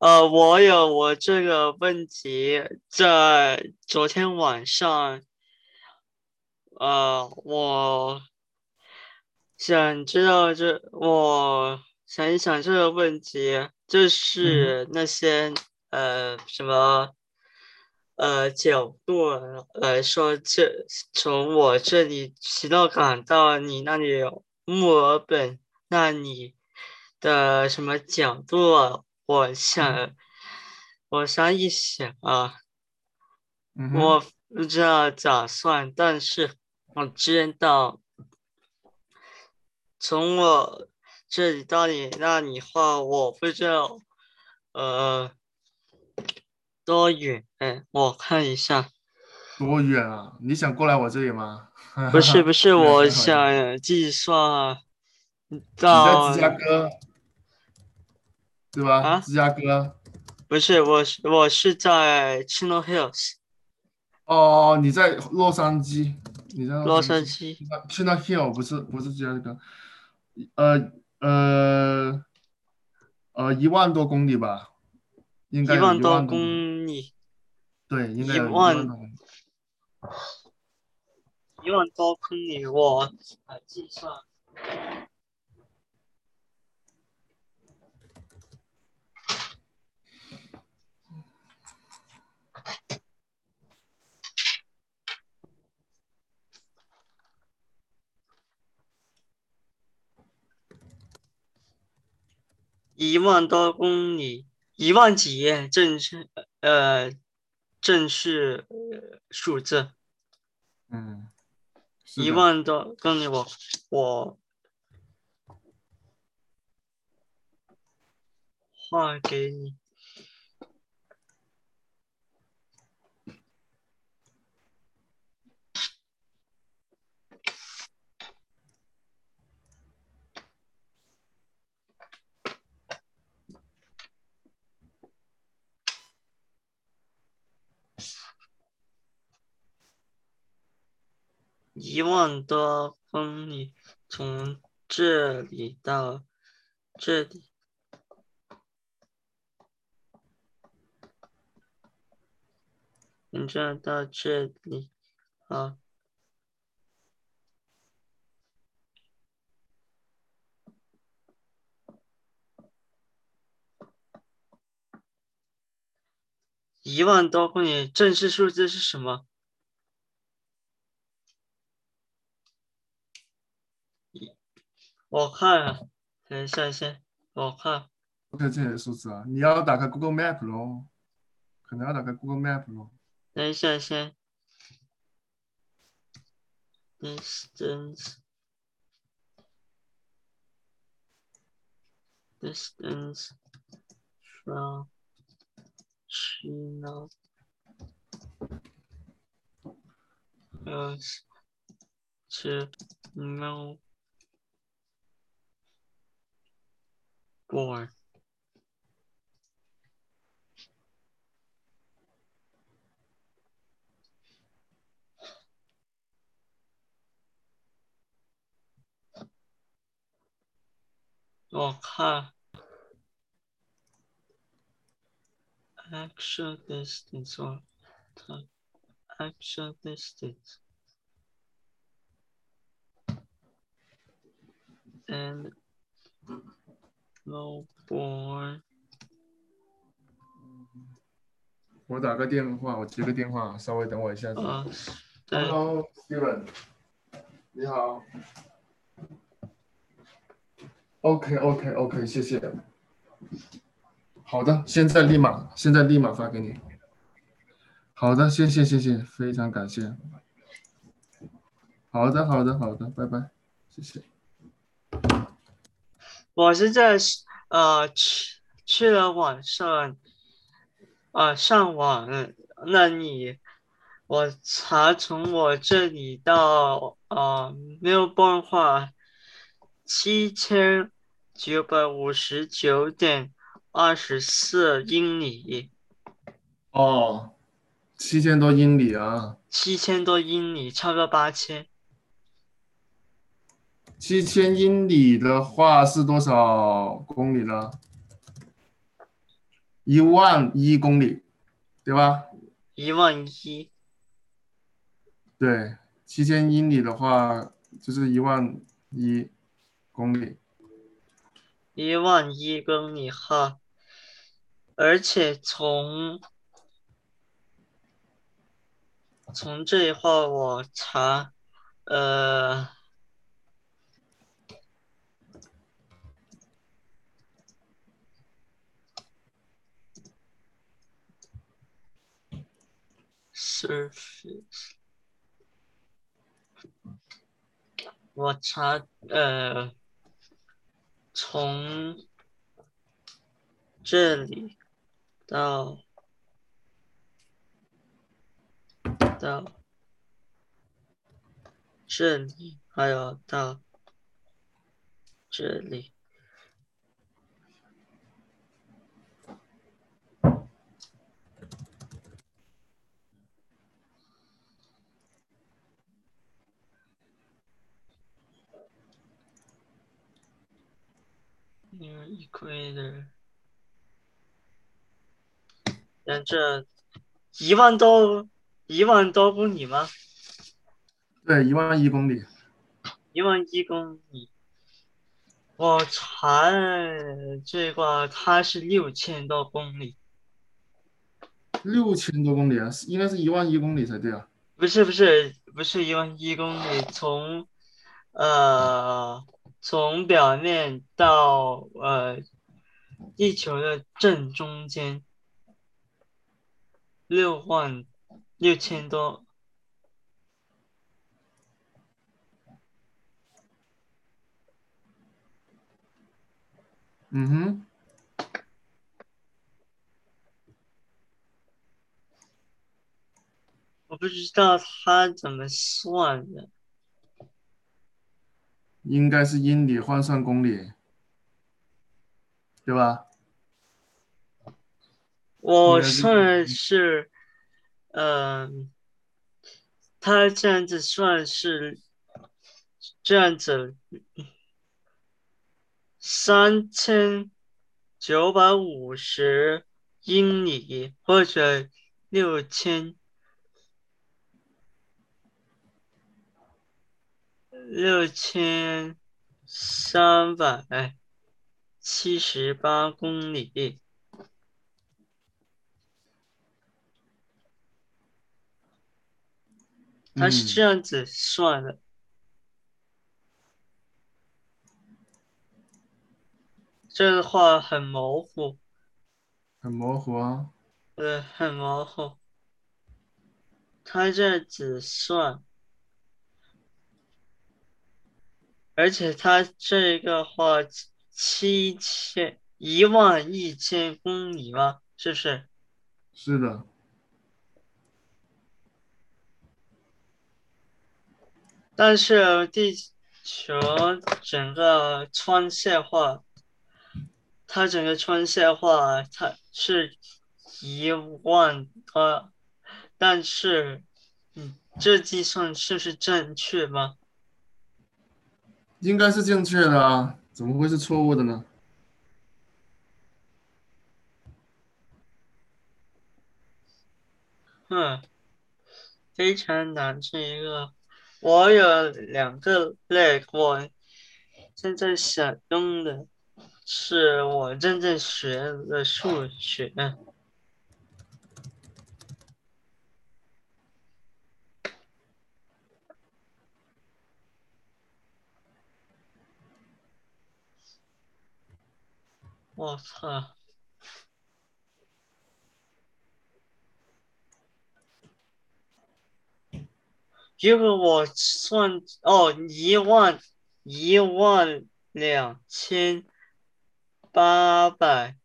呃，我有我这个问题，在昨天晚上，呃，我想知道这，我想一想这个问题，就是那些呃什么呃角度来说，这从我这里骑到港到你那里墨尔本那里的什么角度？我想，我想一想啊，我不知道咋算，但是我知道，从我这里到你那里话，我不知道，呃，多远？我看一下。多远啊？你想过来我这里吗？不 是不是，我想计算到。你在芝加哥。对吧？啊，芝加哥，不是，我是我是在 Chino Hills。哦，你在洛杉矶，你在洛杉矶。Chino Hill 不是不是芝加哥，呃呃呃一万多公里吧，应该一万多公里。对，应该一万一万多公里，我来计算。一万多公里，一万几正是呃正式数字。嗯，一万多公里，我我画给你。一万多公里，从这里到这里，从这到这里，啊，一万多公里，正式数字是什么？我看，等一下先，我看。OK，这些数字啊，你要打开 Google Map 咯，可能要打开 Google Map 咯。等一下先。Distance。Distance from China. Yes. To Melbourne. 看 actual distance or actual distance. And No boy。我打个电话，我接个电话，稍微等我一下子。Hello，Steven，你好。OK，OK，OK，谢谢。好的，现在立马，现在立马发给你。好的，谢谢，谢谢，非常感谢。好的，好的，好的，拜拜，谢谢。我是在呃去去了网上，呃上网那你，我查从我这里到呃没有办法，七千九百五十九点二十四英里。哦，七千多英里啊！七千多英里，差不多八千。七千英里的话是多少公里呢？一万一公里，对吧？一万一，对，七千英里的话就是一万一公里。一万一公里哈，而且从从这一话我查，呃，surface，我查呃，从这里到到这里，还有到这里。equator，那这一万多一万多公里吗？对，一万一公里。一万一公里，我查这个它是六千多公里，六千多公里啊，应该是一万一公里才对啊。不是不是不是一万一公里，从呃从表面到呃地球的正中间，六万六千多。嗯哼，我不知道他怎么算的，应该是英里换算公里，对吧？我算是，嗯、他这样子算是这样子，三千九百五十英里或者六千六千三百七十八公里。它是这样子算的，这个话很模糊，很模糊啊。对，很模糊。它这样子算，而且它这个话七千一万一千公里吗？是不是？是的，但是地球整个穿线化，它整个穿线化它是一万多，但是，嗯，这计算是不是正确吗？应该是正确的啊，怎么会是错误的呢？嗯，非常难这一个。我有两个类，我现在想用的是我正在学的数学。我操！如果我算哦，一万一万两千八百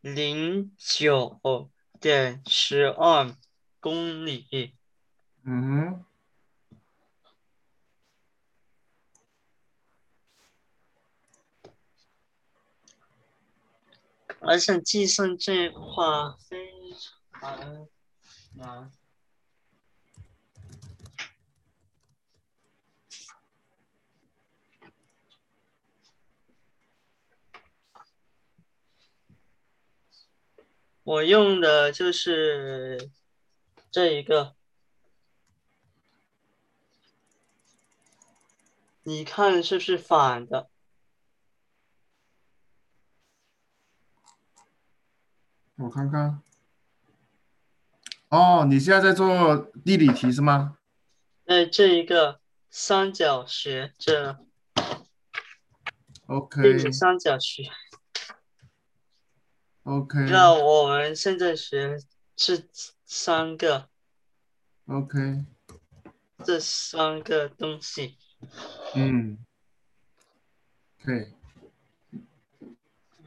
零九点十二公里，嗯而想计算这一块非常难。我用的就是这一个，你看是不是反的？我看看。哦，你现在在做地理题是吗？那这一个三角学这 OK 地理三角学。OK 那我们现在学是三个，OK，这三个东西。嗯，可以，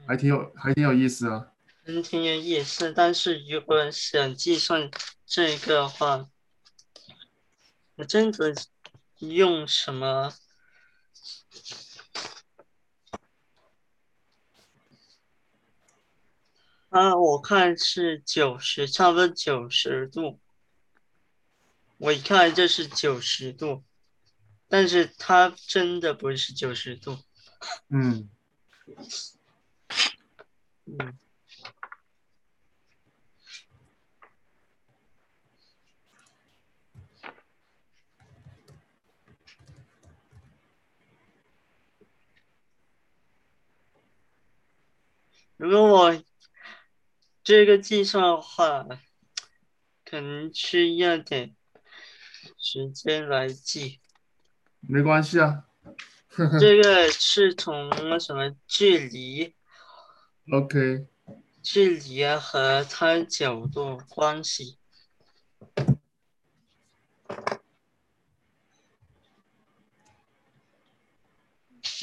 还挺有还挺有意思啊。嗯，挺有意思，但是如果想计算这个的话，我真的用什么？啊，我看是九十，差不多九十度。我一看就是九十度，但是它真的不是九十度。嗯，嗯。如果我这个计算的话，可能需要点时间来记。没关系啊。这个是从什么距离、OK，距离啊和它角度关系。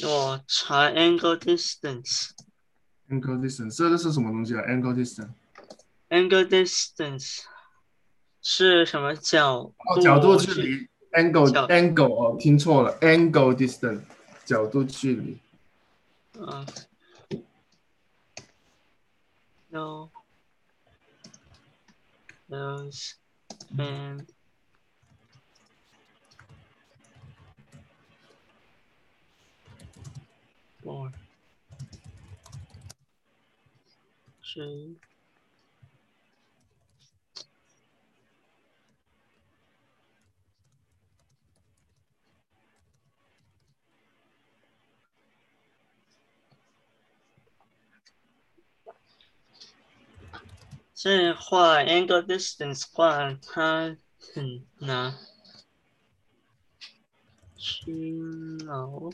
我查 angle distance。Angle distance 这个是什么东西啊？angle distance angle distance 是什么角哦，度？角度距离，angle angle 哦，听错了，angle distance 角度距离。嗯。No. Those and four. 这画 angle distance 画它很难。青楼。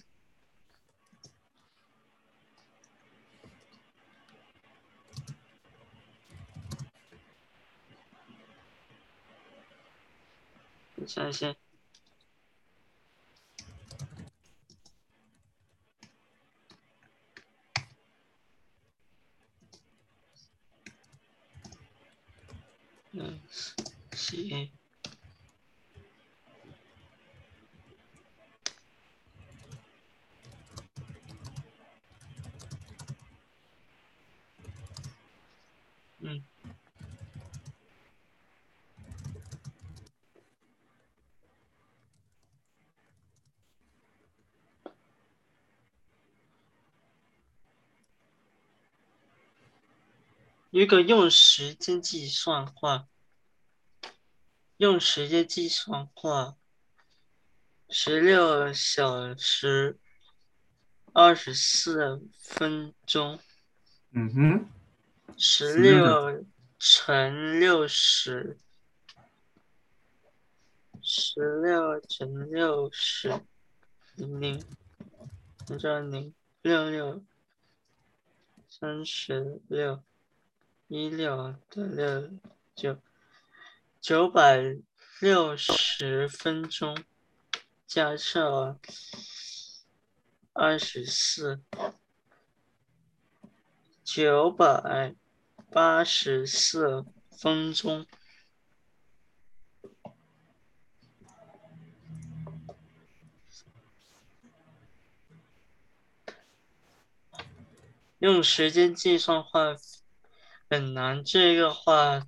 我想想。嗯，行。嗯。如果用时间计算话，用时间计算话，十六小时二十四分钟，嗯哼，十16六乘六十，十六乘六十，零零，按照零六六，三十六，一六得六九，九百六十分钟，加上二十四，九百八十四分钟。用时间计算话很难，这个话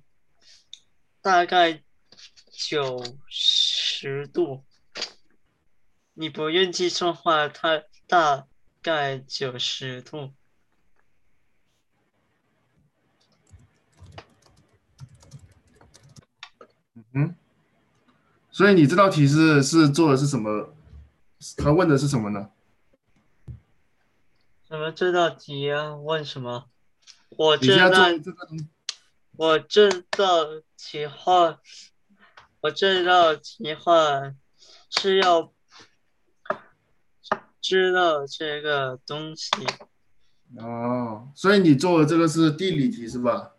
大概九十度。你不用计算话，它大概九十度。嗯，所以你这道题是是做的是什么？他问的是什么呢？什么这道题啊？问什么？我这道我这道题话，我这道题话是要知道这个东西，哦，所以你做的这个是地理题是吧？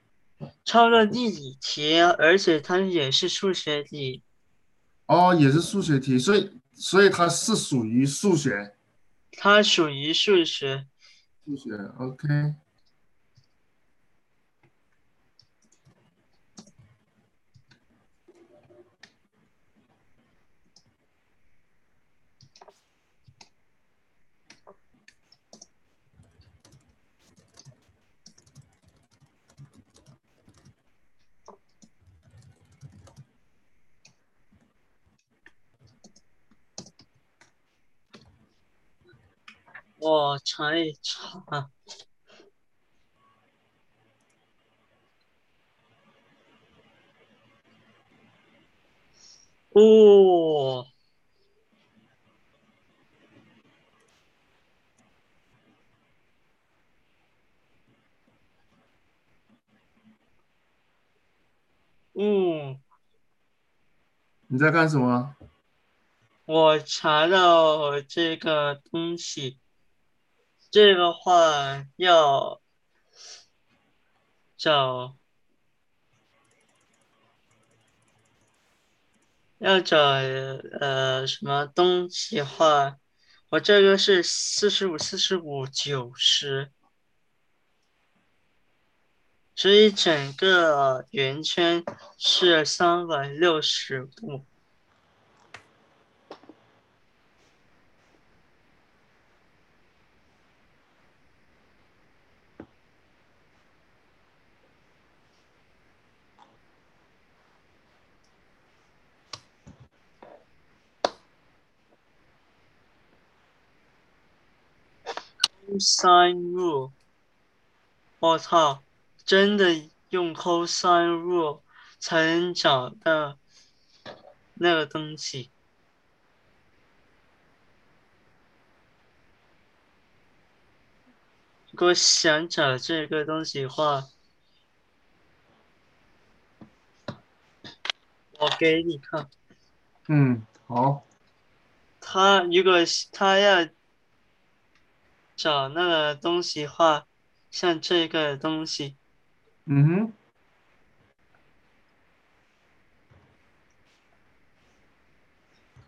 超了地理题，而且它也是数学题。哦，也是数学题，所以所以它是属于数学，它属于数学。数学，OK。我查一查，哦，嗯，你在干什么？我查到这个东西，这个话要找要找呃什么东西话，我这个是四十五、四十五、九十，所以整个圆圈是三百六十度。Cosine rule，我操，真的用 cosine rule 才能找到那个东西。如果想找这个东西的话，我给你看。嗯，好，他如果他要找那个东西画，像这个东西，嗯哼，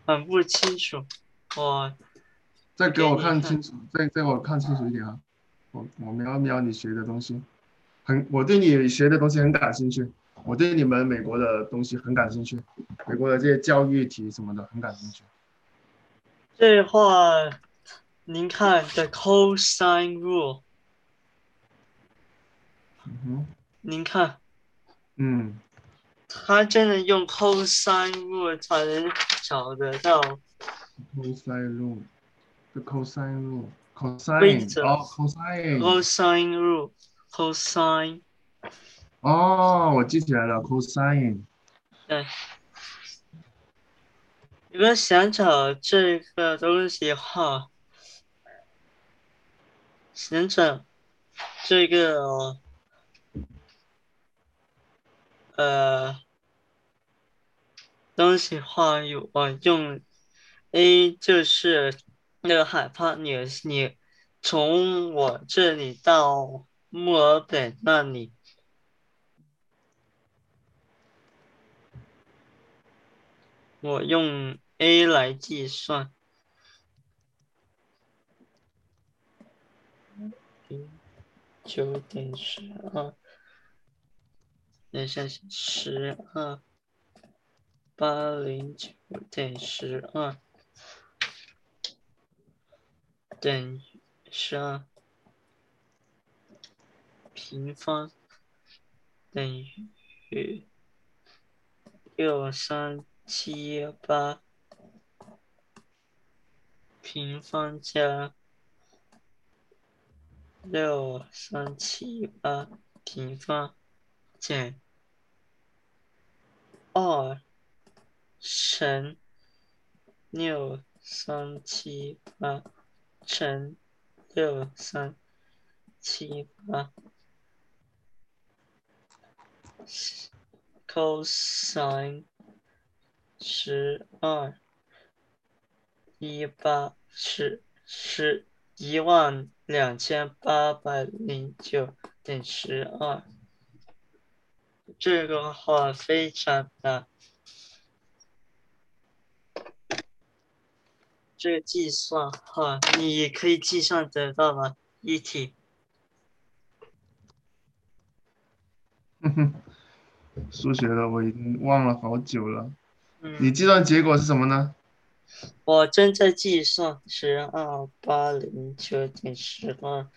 很不清楚。我再给我看看清楚，再再给我看清楚一点啊！我我瞄瞄你学的东西，很，我对你学的东西很感兴趣，我对你们美国的东西很感兴趣，美国的这些教育题什么的很感兴趣。这话，您看 the cosine rule，嗯哼，您看，嗯，他真的用 cosine rule 才能找得到。cosine rule，the cosine 规 rule，cosine 则哦，cosine，cosine rule，cosine，哦，我记起来了，cosine，对。如果想找这个东西的话，想找这个呃东西话，有我用 A 就是那个海帕尼你从我这里到墨尔本那里。我用 A 来计算，九点十二，等一下十二，八零九点十二等于十二平方等于六三七八平方加六三七八平方减二乘六三七八乘六三七八 cosine 十二一八十十一万两千八百零九点十二。这个话非常难，这个计算哈，你可以计算得到吗？一题。哼哼，数学的我已经忘了好久了。嗯，你计算结果是什么呢？我正在计算十二八零九点十二。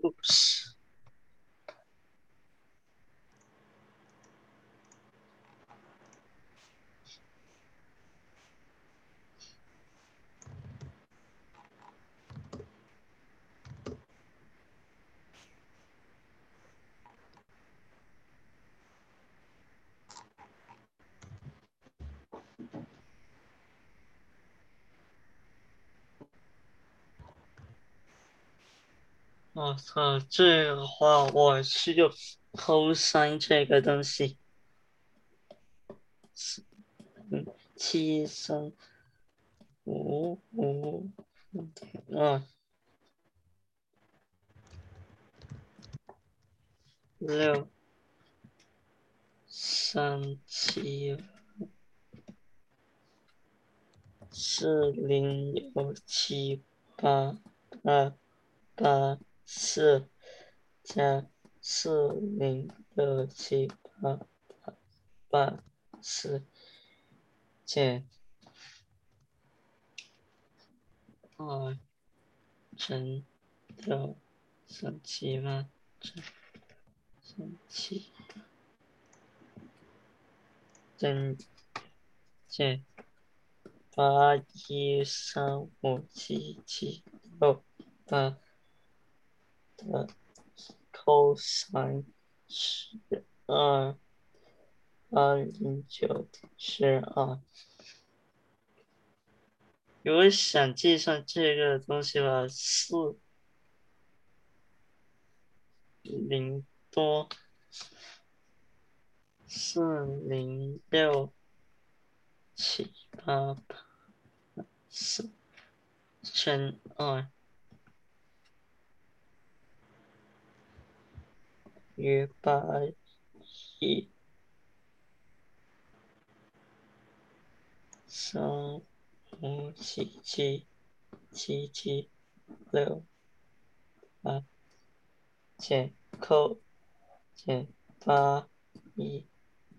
不是。我操，这个话我是就 cos 这个东西，嗯，七三五五二六三七四零六七八二八。四加四零六七八八八四减二乘六三七八乘三七增减八一三五七七六八。的 cosine 十二八零九十二。如果想计算这个东西吧，四零多四零六七八八四乘二。约八一三五七七七七六八减扣减八一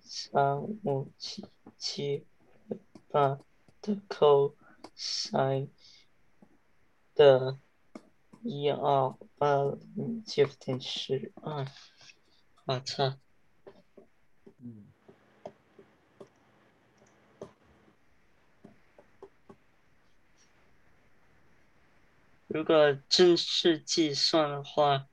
三五七七八的扣三的一二八零九点十二。我操！嗯，如果正式计算的话，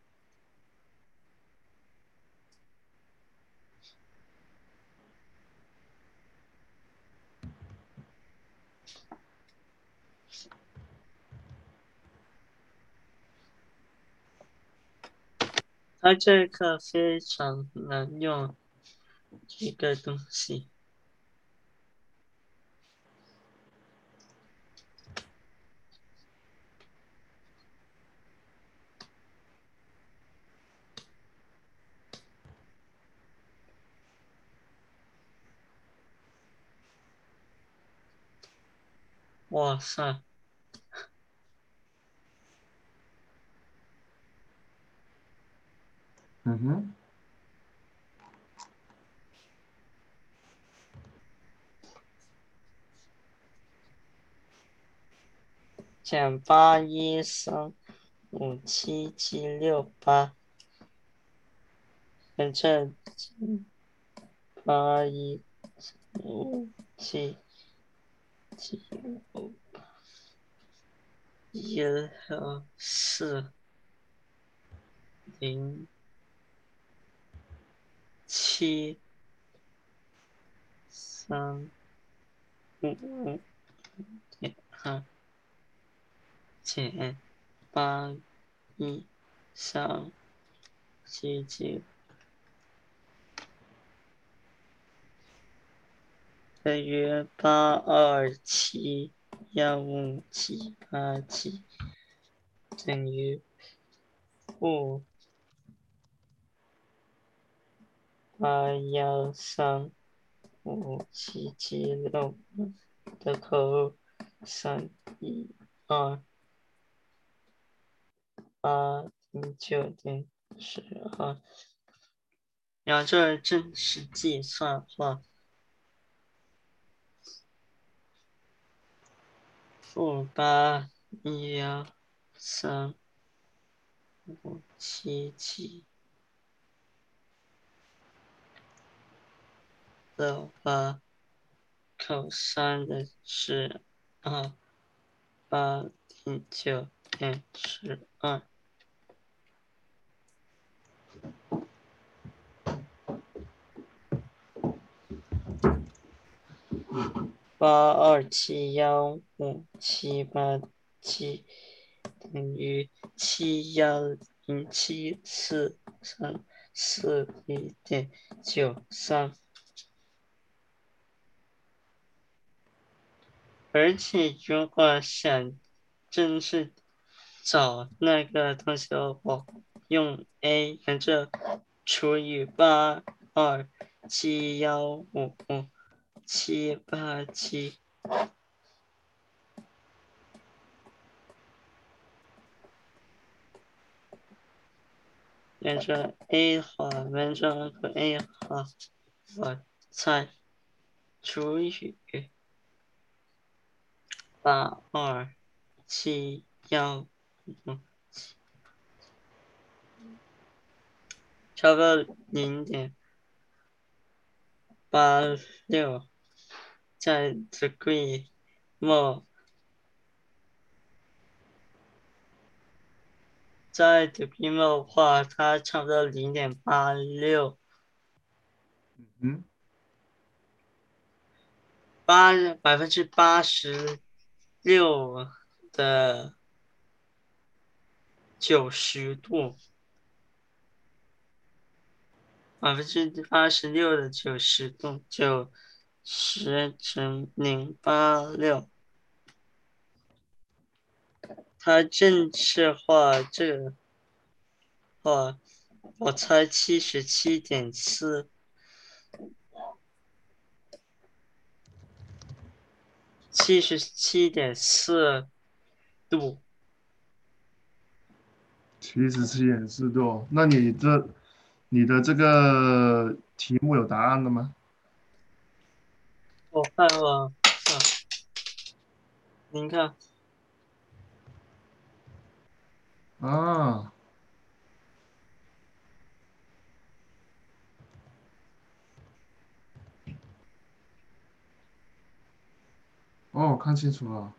它这个非常难用，这个东西。哇塞！嗯哼，减八一三五七七六八，反正八一五七七五八。一和四零。七。三。五。点二。减八。一。三。七。九。等于八。二。七。幺五。七。八。七。等于负八幺三五七七六的扣三一二八零九点十二，然后这真实计算话。负八一幺三五七七六八扣三的是二八零九点十二。八二七幺五七八七等于七幺零七四三四一点九三，而且如果想正式找那个东西的话，用 a 跟着除以八二七幺五五。七八七，沿着 A 号，沿着 A 号，我再除以八二七幺五七，差不多零点八六。在 degree more，在 degree 的话，它差不多零点八六，嗯，八百分之八十六的九十度，百分之八十六的九十度九。十乘零八六，它正式化这个话，我猜七十七点四，七十七点四度，七十七点四度。那你这，你的这个题目有答案了吗？我看了，啊，您看，啊，哦，看清楚了，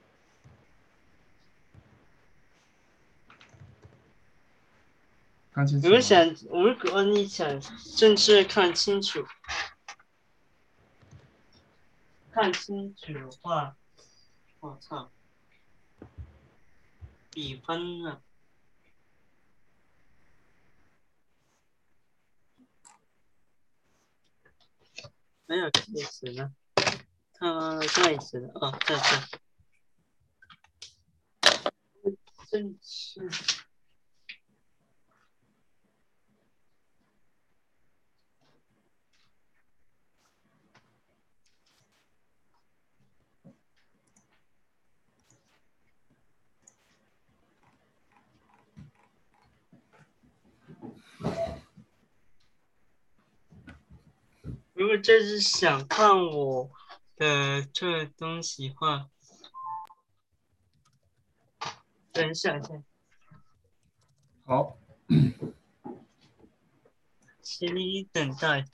看清楚。我想，如果你想正式看清楚。看清楚的话，我操，比分呢？没有盖子呢？他盖子哦，在这，真是。如果这是想看我的这东西话，等一下先。好。请你等待。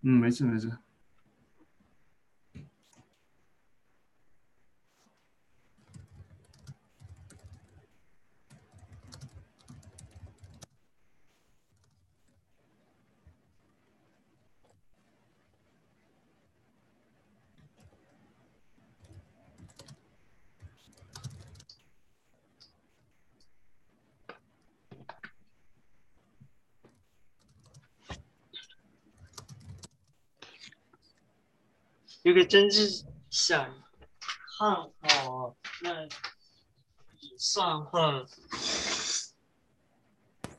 嗯，没事没事。如果真是想看好那也算话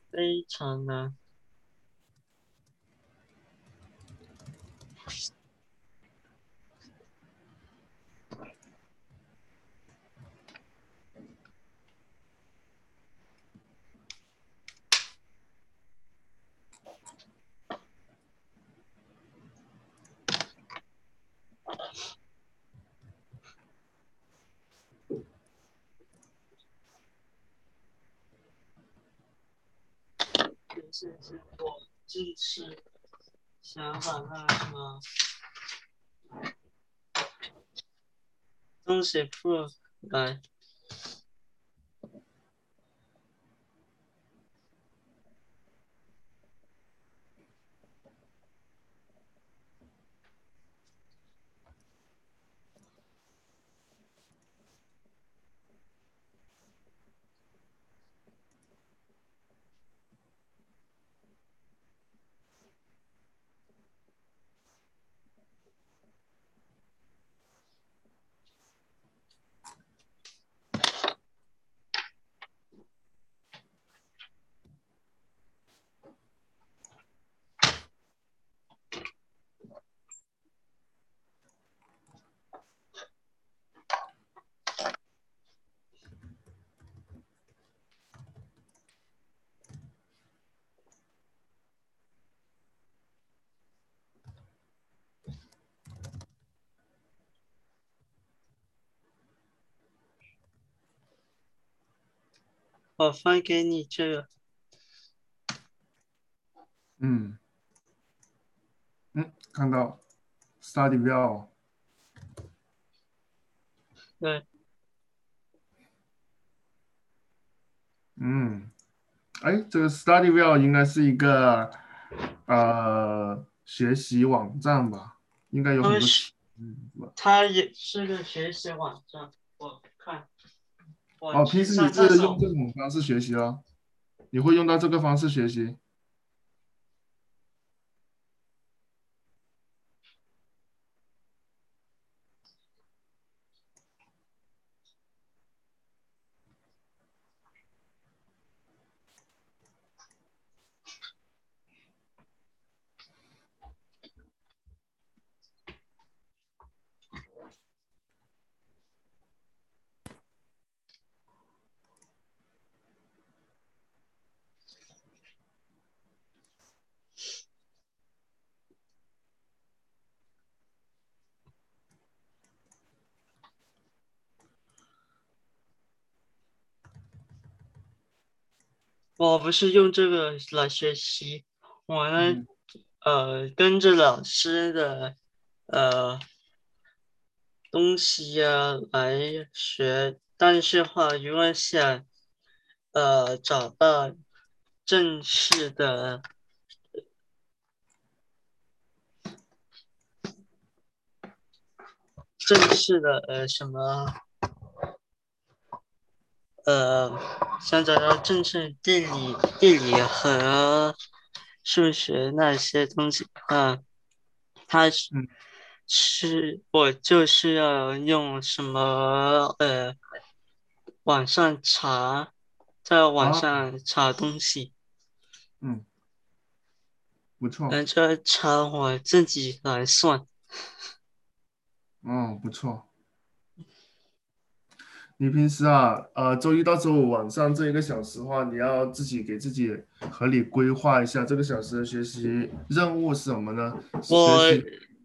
非常难。是是我是想法那什么东西不来。我发给你这个，嗯，嗯，看到，study well，对，嗯，哎，这个 study well 应该是一个呃学习网站吧？应该有很多，嗯，它也是个学习网站。哦，平时你是用这种方式学习哦？你会用到这个方式学习？我不是用这个来学习，我呢，呃，跟着老师的呃东西呀来学。但是话，如果想呃找到正式的正式的呃什么？呃，想找到政治地理、地理和数学那些东西啊，它是是我就是要用什么呃，网上查，在网上查东西，嗯，不错，然后查我自己来算，哦，不错。你平时啊，呃，周一到周五晚上这一个小时的话，你要自己给自己合理规划一下这个小时的学习任务是什么呢？我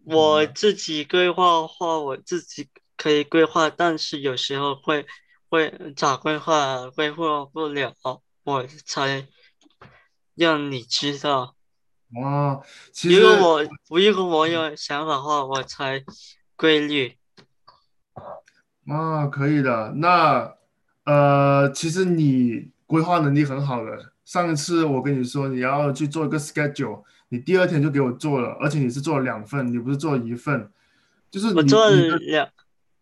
我自己规划的话，我自己可以规划，但是有时候会会咋规划规划不了，我才让你知道。哦，如果我如果我有想法的话，我才规律。啊，可以的。那，呃，其实你规划能力很好的。上一次我跟你说你要去做一个 schedule，你第二天就给我做了，而且你是做了两份，你不是做一份。就是我做了两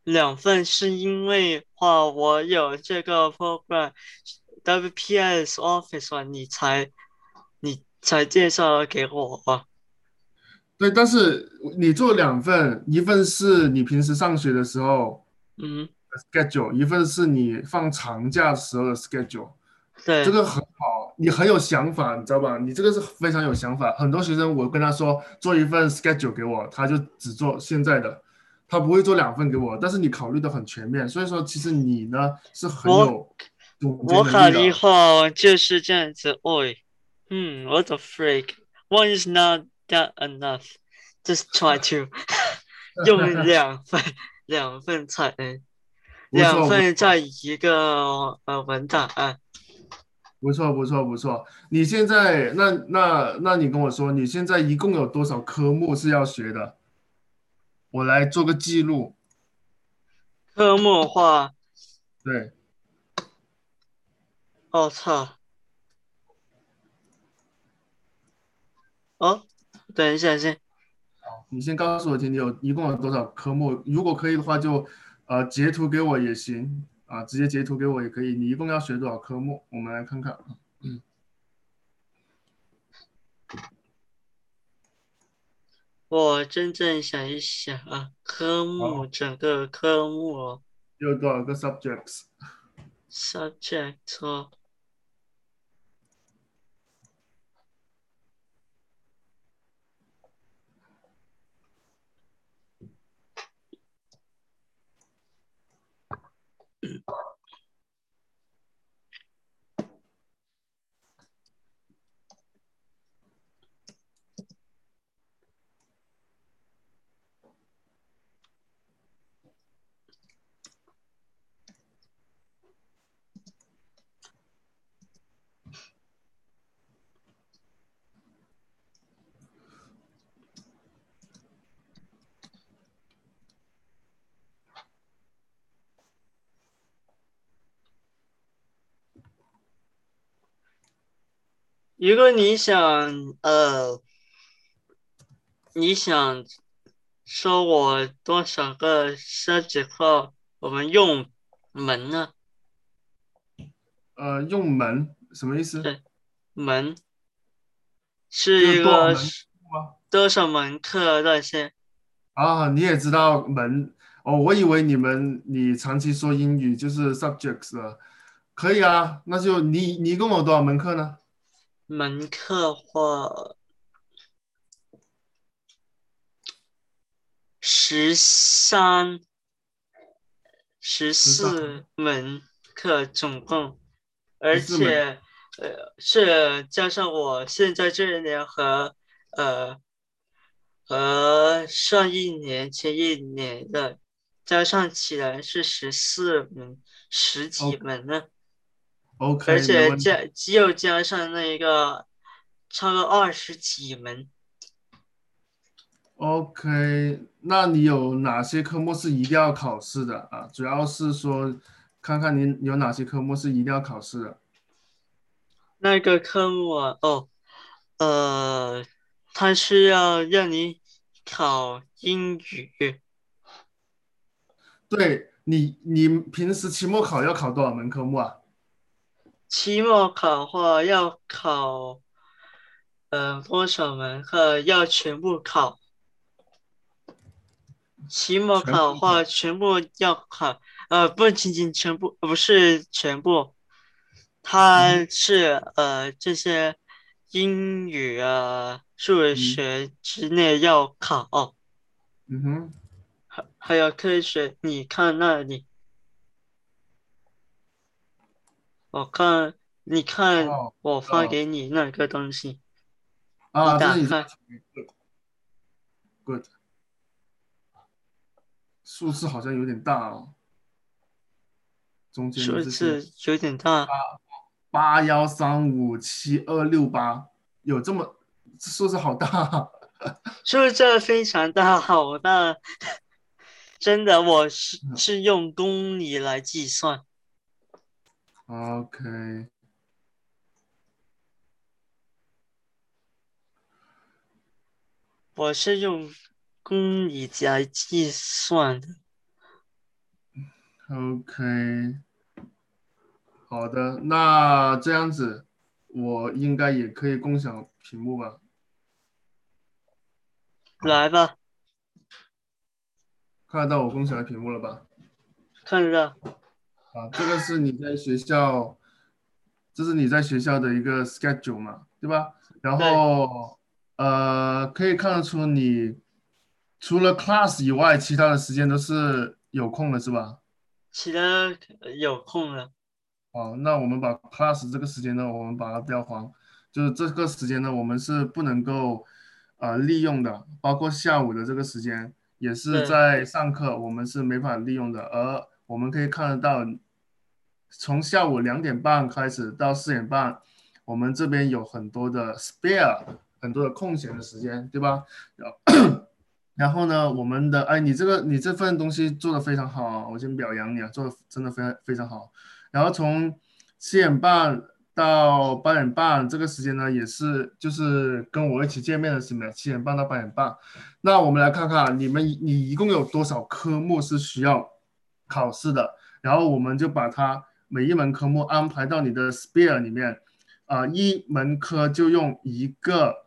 两份，是因为话我有这个 program WPS Office，嘛你才你才介绍给我。对，但是你做两份，一份是你平时上学的时候嗯，schedule，一份是你放长假时候的 schedule。对，这个很好，你很有想法，你知道吧？你这个是非常有想法。很多学生我跟他说做一份 schedule 给我，他就只做现在的，他不会做两份给我。但是你考虑的很全面，所以说其实你呢是很有总结我考虑。后就是这样子。哦，嗯，what the freak? One is not that enough. Just try to 用两份两份才能不错两份在一个呃文档案。不错，不错，不错。你现在那那那你跟我说，你现在一共有多少科目是要学的？我来做个记录。科目的话，对，哦操！哦，等一下先。你先告诉我听，你有一共有多少科目？如果可以的话就，呃截图给我也行啊，直接截图给我也可以。你一共要学多少科目？我们来看看。嗯我真正想一想啊，科目整个科目哦有多少个 subjects？subject 哦如果你想呃，你想说我多少个 subject 后，我们用门呢？呃，用门什么意思？对门是一个多少门吗多少门课那些？啊，你也知道门哦，我以为你们你长期说英语就是 subjects 了，可以啊，那就你你一共有多少门课呢？门课或十三、十四门课总共，而且呃是加上我现在这一年和呃和上一年前一年的加上起来是十四门，十几门呢。OK，而且加只有加上那个超过二十几门，OK，那你有哪些科目是一定要考试的啊？主要是说，看看你有哪些科目是一定要考试的。那个科目啊，哦，呃，它是要让你考英语，对你，你平时期末考要考多少门科目啊？期末考的话要考，呃，多少门课要全部考。期末考的话，全部要考，呃，不仅仅全部，不是全部，它是呃这些英语啊、数学之内要考，嗯哼，还还有科学。你看那里，我看，你看哦我发哦给你那个东西，啊，你打这是你开 good，数字好像有点大哦，中间数的这些字有点大。八幺三五七二六八，有这么数字好大啊，数字非常大，好大，真的，我是嗯。是用公里来计算，OK，我是用公里来计算的。OK，好的，那这样子，我应该也可以共享屏幕吧？来吧，看得到我共享的屏幕了吧？看得到。啊，这个是你在学校，这是你在学校的一个 schedule 嘛，对吧？然后呃，可以看得出你除了 class 以外，其他的时间都是有空的，是吧？其他有空了。哦，那我们把 class 这个时间呢，我们把它标黄，就是这个时间呢，我们是不能够呃利用的，包括下午的这个时间也是在上课，我们是没法利用的。而我们可以看得到，从下午两点半开始到四点半，我们这边有很多的 spare，很多的空闲的时间，对吧？然后呢，我们的哎，你这个你这份东西做的非常好，我先表扬你啊，做的真的非常非常好。然后从七点半到八点半这个时间呢，也是就是跟我一起见面的时间，七点半到八点半。那我们来看看你们你一共有多少科目是需要考试的，然后我们就把它每一门科目安排到你的 spare 里面，啊、一门科就用一个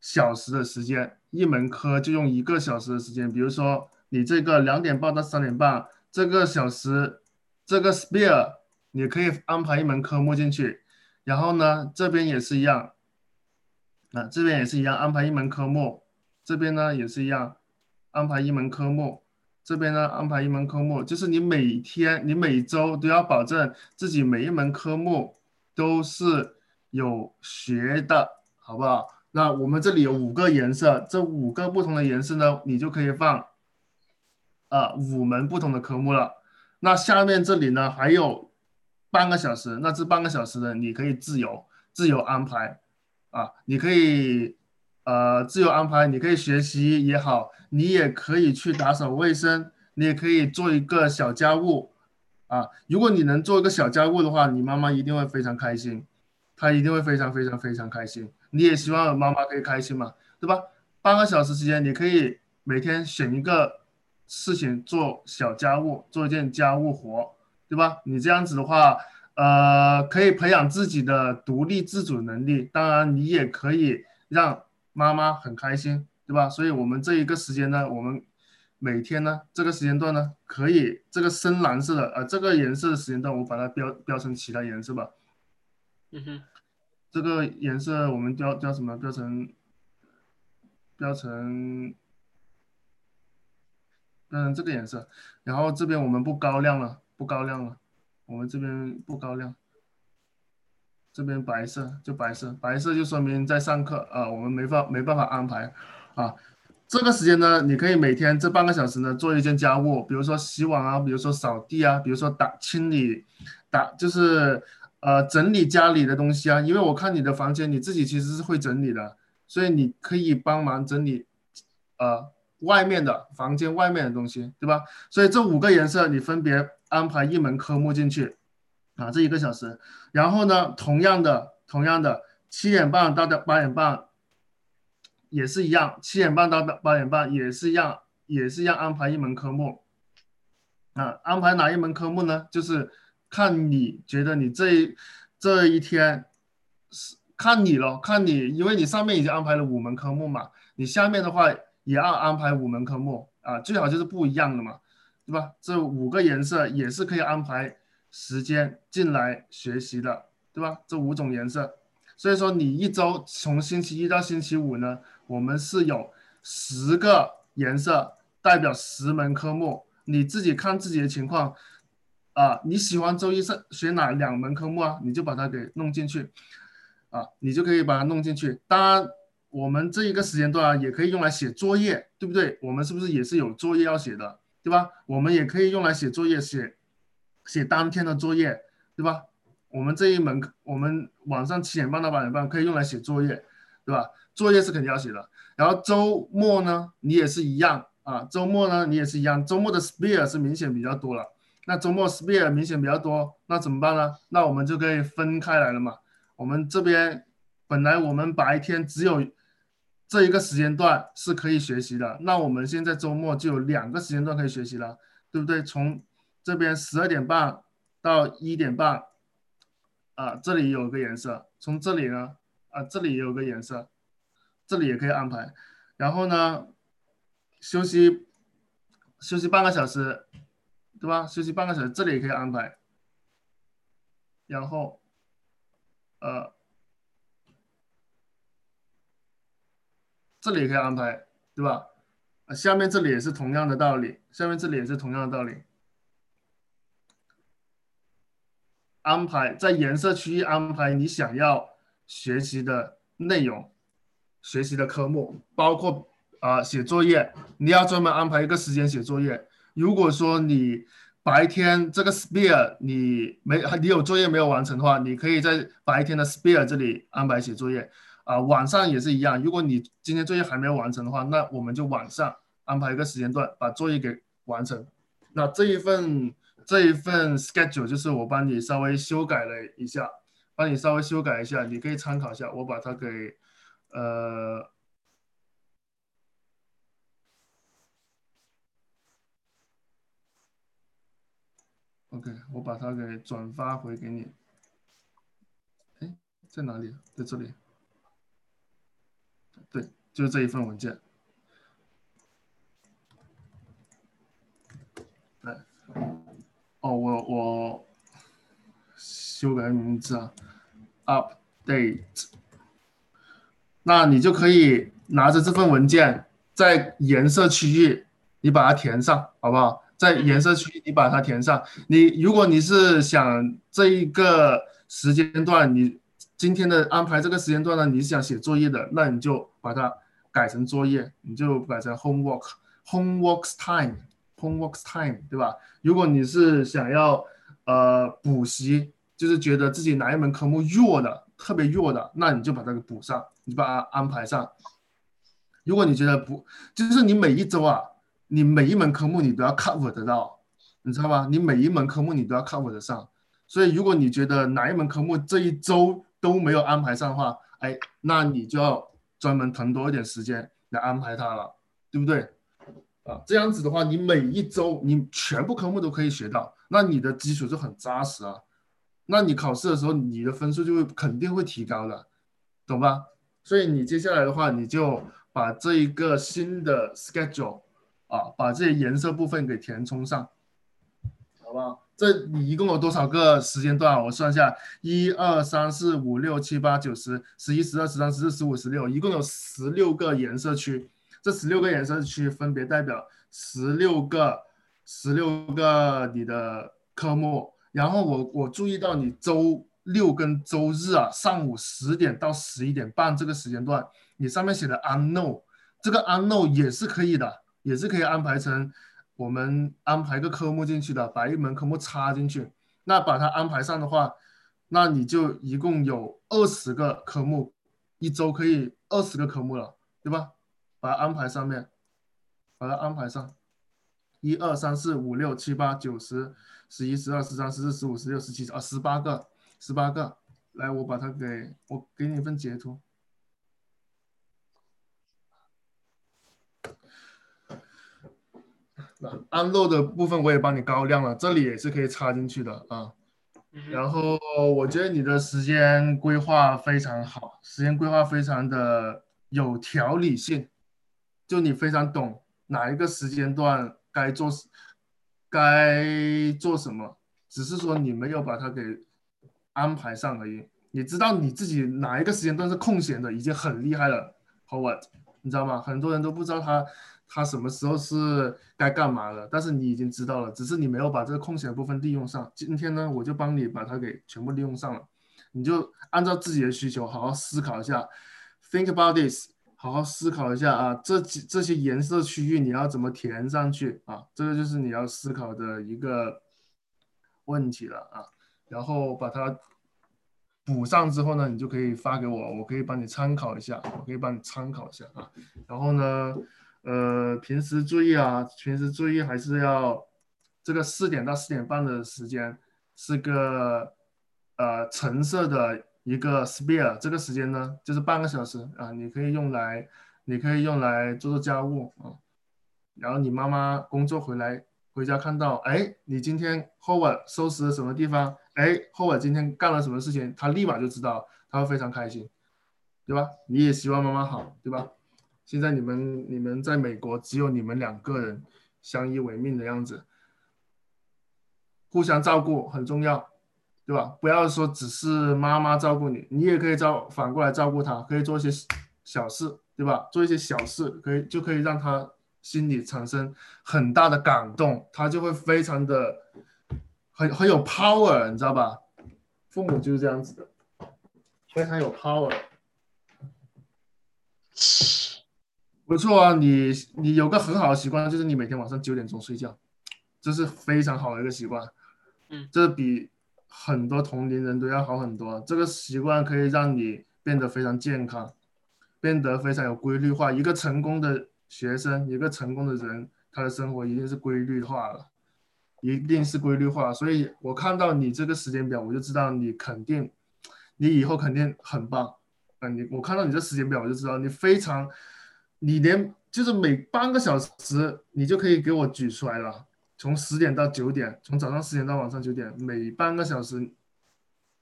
小时的时间，一门科就用一个小时的时间。比如说你这个两点半到三点半这个小时，这个 spare 你可以安排一门科目进去，然后呢这边也是一样，啊这边也是一样安排一门科目，这边呢也是一样安排一门科目。这边呢安排一门科目，就是你每天、你每周都要保证自己每一门科目都是有学的，好不好？那我们这里有五个颜色，这五个不同的颜色呢，你就可以放啊五门不同的科目了。那下面这里呢还有半个小时，那这半个小时呢，你可以自由自由安排啊，你可以呃自由安排，你可以学习也好，你也可以去打扫卫生，你也可以做一个小家务啊。如果你能做一个小家务的话，你妈妈一定会非常开心，她一定会非常非常非常开心。你也希望妈妈可以开心嘛，对吧？半个小时时间，你可以每天选一个事情做小家务，做一件家务活，对吧？你这样子的话，呃，可以培养自己的独立自主能力。当然，你也可以让妈妈很开心，对吧？所以，我们这一个时间呢，我们每天呢，这个时间段呢，可以这个深蓝色的，呃，这个颜色的时间段，我把它标标成其他颜色吧。嗯哼，这个颜色我们标标什么？标成标成标成这个颜色。然后这边我们不高亮了，不高亮了，我们这边不高亮。这边白色就白色，白色就说明在上课啊，我们没法没办法安排啊。这个时间呢，你可以每天这半个小时呢做一件家务，比如说洗碗啊，比如说扫地啊，比如说打清理打就是呃整理家里的东西啊。因为我看你的房间你自己其实是会整理的，所以你可以帮忙整理呃外面的房间外面的东西，对吧？所以这五个颜色你分别安排一门科目进去啊，这一个小时。然后呢，同样的同样的七点半到的八点半。也是一样，七点半到的八点半也是一样，也是一样安排一门科目。啊，安排哪一门科目呢？就是看你觉得你这一这一天是看你咯，看你，因为你上面已经安排了五门科目嘛，你下面的话也要安排五门科目啊，最好就是不一样的嘛，对吧？这五个颜色也是可以安排时间进来学习的，对吧？这五种颜色，所以说你一周从星期一到星期五呢。我们是有十个颜色代表十门科目，你自己看自己的情况啊，你喜欢周一是学哪两门科目啊，你就把它给弄进去啊，你就可以把它弄进去。当然，我们这一个时间段啊，也可以用来写作业，对不对？我们是不是也是有作业要写的，对吧？我们也可以用来写作业，写写当天的作业，对吧？我们这一门我们晚上七点半到八点半可以用来写作业，对吧？作业是肯定要写的，然后周末呢，你也是一样啊。周末呢，你也是一样。周末的 spare 是明显比较多了。那周末 spare 明显比较多，那怎么办呢？那我们就可以分开来了嘛。我们这边本来我们白天只有这一个时间段是可以学习的，那我们现在周末就有两个时间段可以学习了，对不对？从这边十二点半到一点半，啊，这里有个颜色。从这里呢，啊，这里也有个颜色。这里也可以安排，然后呢，休息休息半个小时，对吧？休息半个小时，这里也可以安排。然后，呃，这里也可以安排，对吧？下面这里也是同样的道理，下面这里也是同样的道理。安排在颜色区域安排你想要学习的内容，学习的科目，包括啊写作业，你要专门安排一个时间写作业。如果说你白天这个 spare 你没你有作业没有完成的话，你可以在白天的 spare 这里安排写作业。啊，晚上也是一样，如果你今天作业还没有完成的话，那我们就晚上安排一个时间段把作业给完成。那这一份。这一份 schedule 就是我帮你稍微修改了一下，帮你稍微修改一下，你可以参考一下。我把它给，呃，OK，我把它给转发回给你。哎，在哪里？在这里。对，就是这一份文件。哦，我我修改名字啊，update。那你就可以拿着这份文件，在颜色区域你把它填上，好不好？在颜色区域你把它填上。你如果你是想这一个时间段，你今天的安排这个时间段呢，你想写作业的，那你就把它改成作业，你就改成 homework，homework time。Homework time，对吧？如果你是想要呃补习，就是觉得自己哪一门科目弱的特别弱的，那你就把它给补上，你把它安排上。如果你觉得不，就是你每一周啊，你每一门科目你都要 cover 得到，你知道吧？你每一门科目你都要 cover 得上。所以如果你觉得哪一门科目这一周都没有安排上的话，哎，那你就要专门腾多一点时间来安排它了，对不对？啊，这样子的话，你每一周你全部科目都可以学到，那你的基础就很扎实啊。那你考试的时候，你的分数就会肯定会提高的，懂吧？所以你接下来的话，你就把这一个新的 schedule 啊，把这些颜色部分给填充上，好不好？这你一共有多少个时间段？我算一下，一二三四五六七八九十十一十二十三十四十五十六，一共有十六个颜色区。这十六个颜色区分别代表十六个十六个你的科目，然后我我注意到你周六跟周日啊上午十点到十一点半这个时间段，你上面写的 unknown，这个 unknown 也是可以的，也是可以安排成我们安排个科目进去的，把一门科目插进去，那把它安排上的话，那你就一共有二十个科目，一周可以二十个科目了，对吧？把它安排上面，把它安排上，一二三四五六七八九十十一十二十三十四十五十六十七啊十八个十八个，来我把它给我给你一份截图，那安漏的部分我也帮你高亮了，这里也是可以插进去的啊。然后我觉得你的时间规划非常好，时间规划非常的有条理性。就你非常懂哪一个时间段该做，该做什么，只是说你没有把它给安排上而已。你知道你自己哪一个时间段是空闲的，已经很厉害了，Howard，你知道吗？很多人都不知道他他什么时候是该干嘛的，但是你已经知道了，只是你没有把这个空闲部分利用上。今天呢，我就帮你把它给全部利用上了，你就按照自己的需求好好思考一下，Think about this。好好思考一下啊，这几这些颜色区域你要怎么填上去啊？这个就是你要思考的一个问题了啊。然后把它补上之后呢，你就可以发给我，我可以帮你参考一下，我可以帮你参考一下啊。然后呢，呃，平时注意啊，平时注意还是要这个四点到四点半的时间是个呃橙色的。一个 spare 这个时间呢，就是半个小时啊，你可以用来，你可以用来做做家务啊。然后你妈妈工作回来，回家看到，哎，你今天 Howard 收拾了什么地方？哎，Howard 今天干了什么事情？他立马就知道，他会非常开心，对吧？你也希望妈妈好，对吧？现在你们你们在美国只有你们两个人相依为命的样子，互相照顾很重要，对吧？不要说只是妈妈照顾你，你也可以照反过来照顾他，可以做一些小事，对吧？做一些小事可以就可以让他心里产生很大的感动，他就会非常的很很有 power，你知道吧？父母就是这样子的，非常有 power。不错啊，你你有个很好的习惯，就是你每天晚上九点钟睡觉，这是非常好的一个习惯。嗯，这比很多同龄人都要好很多。这个习惯可以让你变得非常健康，变得非常有规律化。一个成功的学生，一个成功的人，他的生活一定是规律化了，一定是规律化。所以我看到你这个时间表，我就知道你肯定，你以后肯定很棒。啊，你我看到你这时间表，我就知道你非常。你连就是每半个小时，你就可以给我举出来了。从十点到九点，从早上十点到晚上九点，每半个小时，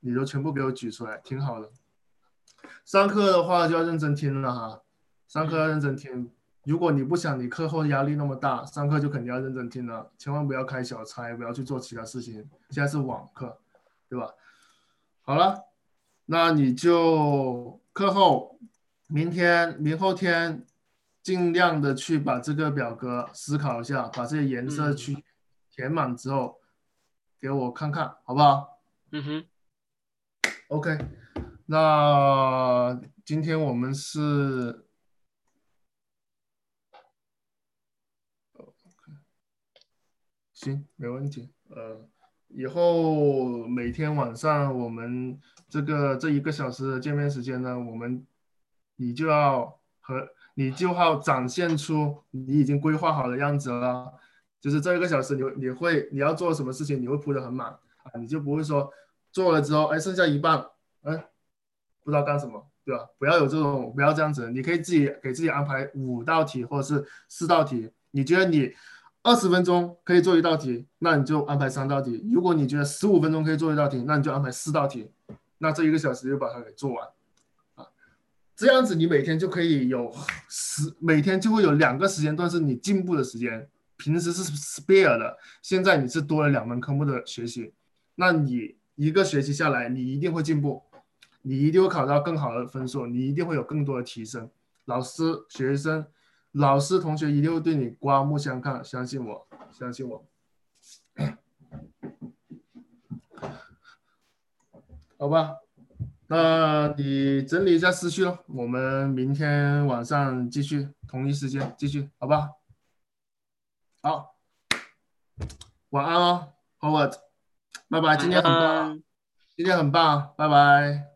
你都全部给我举出来，挺好的。上课的话就要认真听了哈，上课要认真听。如果你不想你课后压力那么大，上课就肯定要认真听了，千万不要开小差，不要去做其他事情。现在是网课，对吧？好了，那你就课后，明天、明后天。尽量的去把这个表格思考一下，把这些颜色去填满之后，给我看看，好不好？嗯哼。OK，那今天我们是，行，没问题。呃，以后每天晚上我们这个这一个小时的见面时间呢，我们你就要和。你就要展现出你已经规划好的样子了，就是这一个小时你你会你要做什么事情，你会铺的很满啊，你就不会说做了之后，哎，剩下一半，哎，不知道干什么，对吧？不要有这种，不要这样子，你可以自己给自己安排五道题或者是四道题，你觉得你二十分钟可以做一道题，那你就安排三道题；如果你觉得十五分钟可以做一道题，那你就安排四道题，那这一个小时就把它给做完。这样子，你每天就可以有十，每天就会有两个时间段是你进步的时间。平时是 spare 的，现在你是多了两门科目的学习，那你一个学期下来，你一定会进步，你一定会考到更好的分数，你一定会有更多的提升。老师、学生、老师、同学一定会对你刮目相看，相信我，相信我。好吧。那你整理一下思绪喽，我们明天晚上继续，同一时间继续，好不好？好，晚安哦，Howard，拜拜，今天很棒，今天很棒，拜拜。